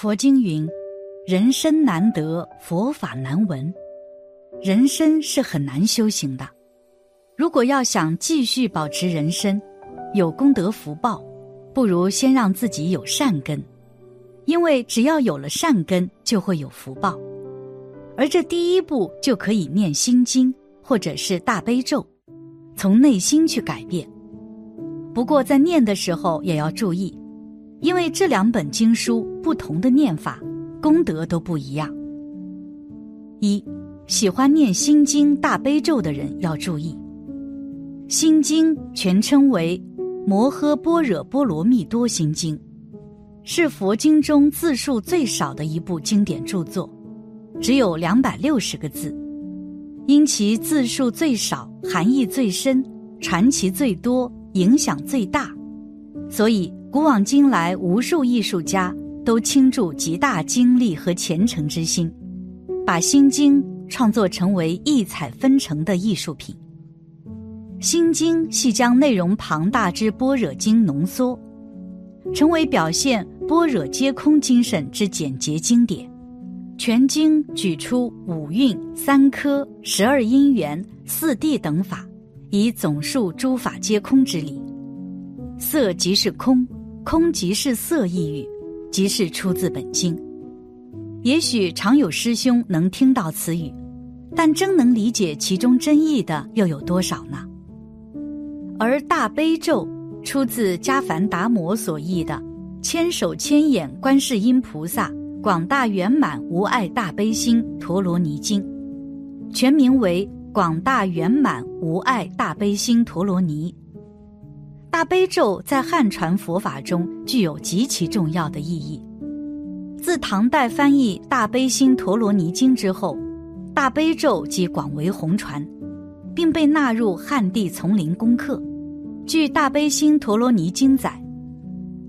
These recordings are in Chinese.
佛经云：“人生难得，佛法难闻。”人生是很难修行的。如果要想继续保持人生，有功德福报，不如先让自己有善根，因为只要有了善根，就会有福报。而这第一步就可以念心经或者是大悲咒，从内心去改变。不过在念的时候也要注意。因为这两本经书不同的念法，功德都不一样。一喜欢念心经、大悲咒的人要注意，心经全称为《摩诃般若波罗蜜多心经》，是佛经中字数最少的一部经典著作，只有两百六十个字。因其字数最少，含义最深，传奇最多，影响最大，所以。古往今来，无数艺术家都倾注极大精力和虔诚之心，把《心经》创作成为异彩纷呈的艺术品。《心经》系将内容庞大之般若经浓缩，成为表现般若皆空精神之简洁经典。全经举出五蕴、三科、十二因缘、四谛等法，以总述诸法皆空之理。色即是空。空即是色一语，即是出自本经。也许常有师兄能听到此语，但真能理解其中真意的又有多少呢？而大悲咒出自迦梵达摩所译的《千手千眼观世音菩萨广大圆满无碍大悲心陀罗尼经》，全名为《广大圆满无碍大悲心陀罗尼》。大悲咒在汉传佛法中具有极其重要的意义。自唐代翻译《大悲心陀罗尼经》之后，大悲咒即广为红传，并被纳入汉地丛林功课。据《大悲心陀罗尼经》载，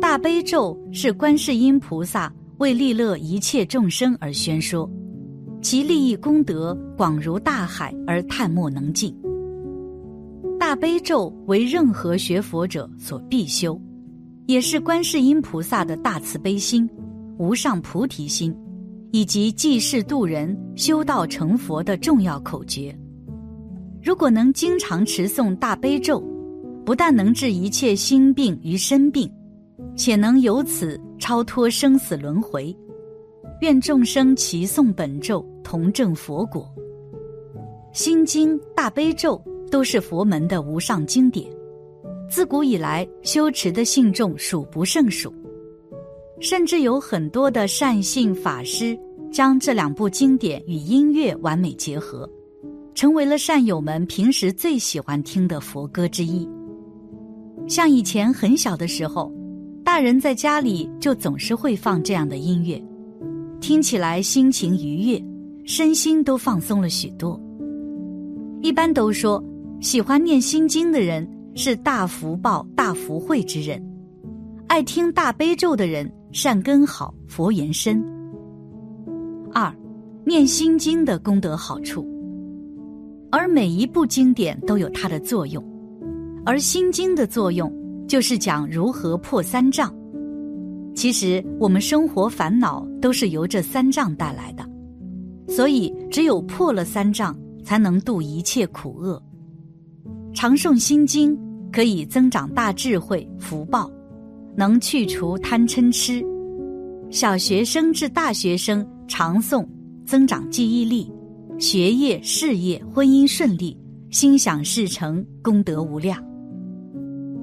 大悲咒是观世音菩萨为利乐一切众生而宣说，其利益功德广如大海而叹莫能尽。大悲咒为任何学佛者所必修，也是观世音菩萨的大慈悲心、无上菩提心，以及济世度人、修道成佛的重要口诀。如果能经常持诵大悲咒，不但能治一切心病与身病，且能由此超脱生死轮回。愿众生齐诵本咒，同证佛果。心经、大悲咒。都是佛门的无上经典，自古以来修持的信众数不胜数，甚至有很多的善信法师将这两部经典与音乐完美结合，成为了善友们平时最喜欢听的佛歌之一。像以前很小的时候，大人在家里就总是会放这样的音乐，听起来心情愉悦，身心都放松了许多。一般都说。喜欢念心经的人是大福报、大福慧之人；爱听大悲咒的人善根好、佛缘深。二，念心经的功德好处，而每一部经典都有它的作用，而心经的作用就是讲如何破三障。其实我们生活烦恼都是由这三障带来的，所以只有破了三障，才能度一切苦厄。常诵心经可以增长大智慧福报，能去除贪嗔痴。小学生至大学生常诵，增长记忆力，学业、事业、婚姻顺利，心想事成，功德无量。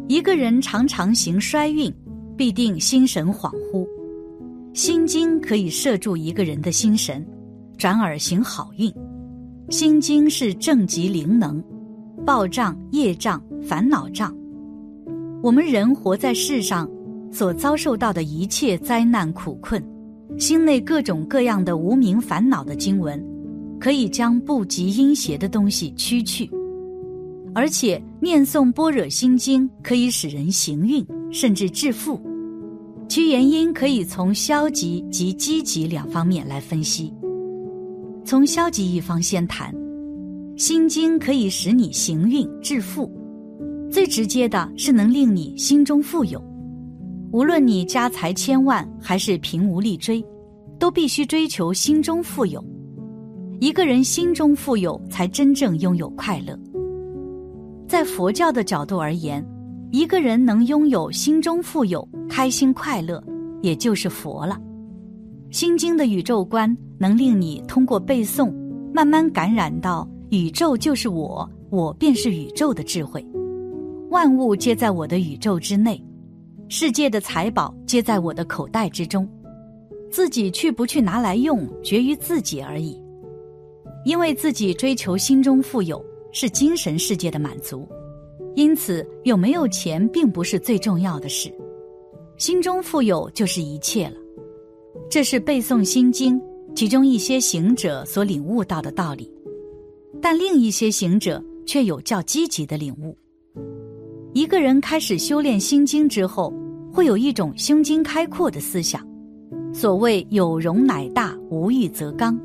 一个人常常行衰运，必定心神恍惚。心经可以摄住一个人的心神，转而行好运。心经是正极灵能。报障、业障、烦恼障，我们人活在世上，所遭受到的一切灾难苦困，心内各种各样的无名烦恼的经文，可以将不吉阴邪的东西驱去。而且念诵般若心经可以使人行运，甚至致富。其原因可以从消极及积极两方面来分析。从消极一方先谈。心经可以使你行运致富，最直接的是能令你心中富有。无论你家财千万还是贫无力追，都必须追求心中富有。一个人心中富有，才真正拥有快乐。在佛教的角度而言，一个人能拥有心中富有、开心快乐，也就是佛了。《心经》的宇宙观能令你通过背诵，慢慢感染到宇宙就是我，我便是宇宙的智慧。万物皆在我的宇宙之内，世界的财宝皆在我的口袋之中，自己去不去拿来用，决于自己而已。因为自己追求心中富有是精神世界的满足，因此有没有钱并不是最重要的事，心中富有就是一切了。这是背诵心经其中一些行者所领悟到的道理，但另一些行者却有较积极的领悟。一个人开始修炼心经之后，会有一种胸襟开阔的思想。所谓有容乃大，无欲则刚。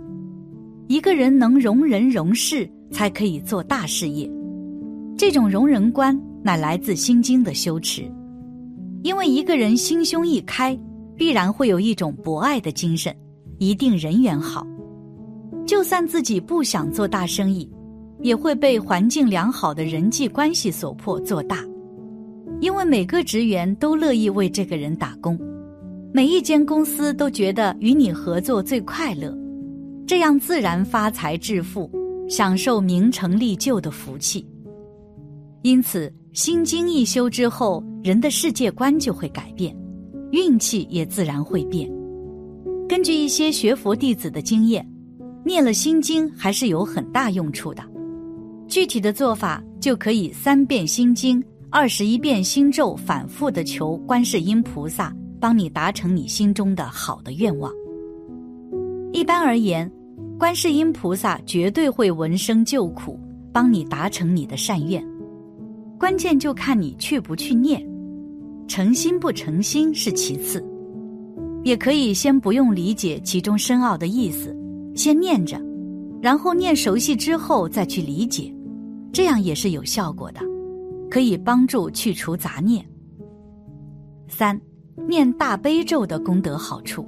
一个人能容人容事，才可以做大事业。这种容人观乃来自心经的修持，因为一个人心胸一开。必然会有一种博爱的精神，一定人缘好。就算自己不想做大生意，也会被环境良好的人际关系所迫做大。因为每个职员都乐意为这个人打工，每一间公司都觉得与你合作最快乐，这样自然发财致富，享受名成利就的福气。因此，心经一修之后，人的世界观就会改变。运气也自然会变。根据一些学佛弟子的经验，念了心经还是有很大用处的。具体的做法就可以三遍心经、二十一遍心咒，反复的求观世音菩萨帮你达成你心中的好的愿望。一般而言，观世音菩萨绝对会闻声救苦，帮你达成你的善愿。关键就看你去不去念。诚心不诚心是其次，也可以先不用理解其中深奥的意思，先念着，然后念熟悉之后再去理解，这样也是有效果的，可以帮助去除杂念。三，念大悲咒的功德好处。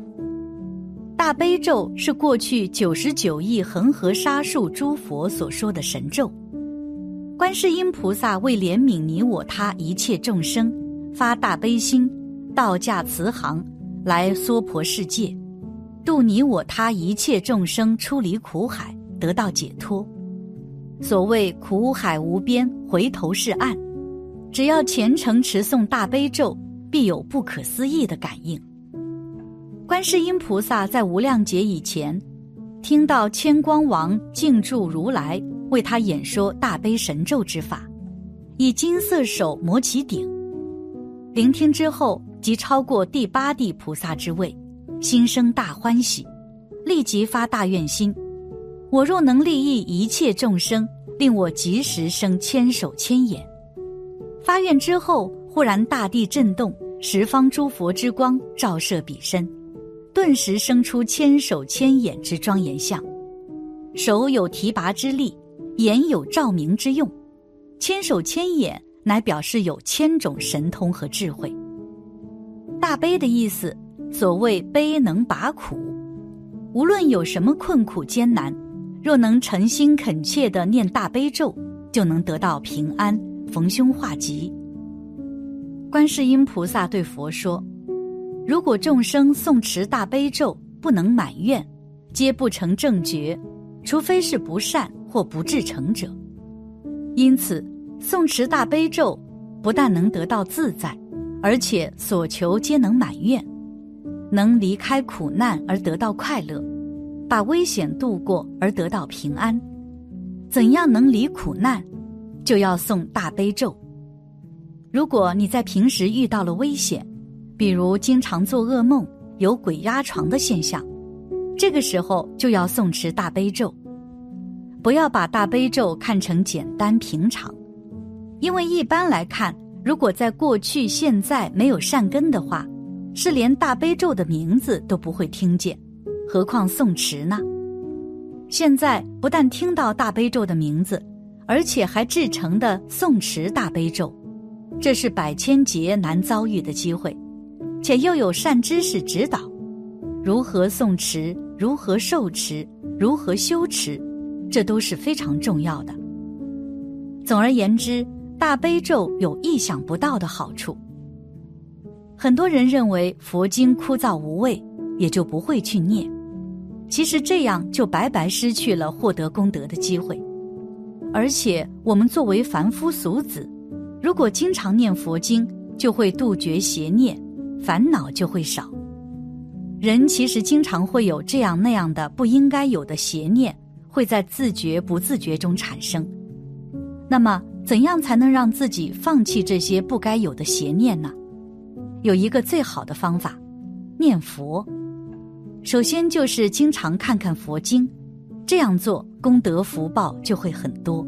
大悲咒是过去九十九亿恒河沙数诸佛所说的神咒，观世音菩萨为怜悯你我他一切众生。发大悲心，道驾慈航，来娑婆世界，度你我他一切众生出离苦海，得到解脱。所谓苦海无边，回头是岸。只要虔诚持诵大悲咒，必有不可思议的感应。观世音菩萨在无量劫以前，听到千光王敬住如来为他演说大悲神咒之法，以金色手摩其顶。聆听之后，即超过第八地菩萨之位，心生大欢喜，立即发大愿心：我若能利益一切众生，令我即时生千手千眼。发愿之后，忽然大地震动，十方诸佛之光照射彼身，顿时生出千手千眼之庄严相，手有提拔之力，眼有照明之用，千手千眼。乃表示有千种神通和智慧。大悲的意思，所谓悲能拔苦，无论有什么困苦艰难，若能诚心恳切的念大悲咒，就能得到平安，逢凶化吉。观世音菩萨对佛说：“如果众生诵持大悲咒不能满愿，皆不成正觉，除非是不善或不至诚者。因此。”诵持大悲咒，不但能得到自在，而且所求皆能满愿，能离开苦难而得到快乐，把危险度过而得到平安。怎样能离苦难？就要诵大悲咒。如果你在平时遇到了危险，比如经常做噩梦、有鬼压床的现象，这个时候就要诵持大悲咒。不要把大悲咒看成简单平常。因为一般来看，如果在过去、现在没有善根的话，是连大悲咒的名字都不会听见，何况诵持呢？现在不但听到大悲咒的名字，而且还制成的诵持大悲咒，这是百千劫难遭遇的机会，且又有善知识指导，如何诵持，如何受持，如何修持，这都是非常重要的。总而言之，大悲咒有意想不到的好处。很多人认为佛经枯燥无味，也就不会去念。其实这样就白白失去了获得功德的机会。而且我们作为凡夫俗子，如果经常念佛经，就会杜绝邪念，烦恼就会少。人其实经常会有这样那样的不应该有的邪念，会在自觉不自觉中产生。那么，怎样才能让自己放弃这些不该有的邪念呢？有一个最好的方法，念佛。首先就是经常看看佛经，这样做功德福报就会很多。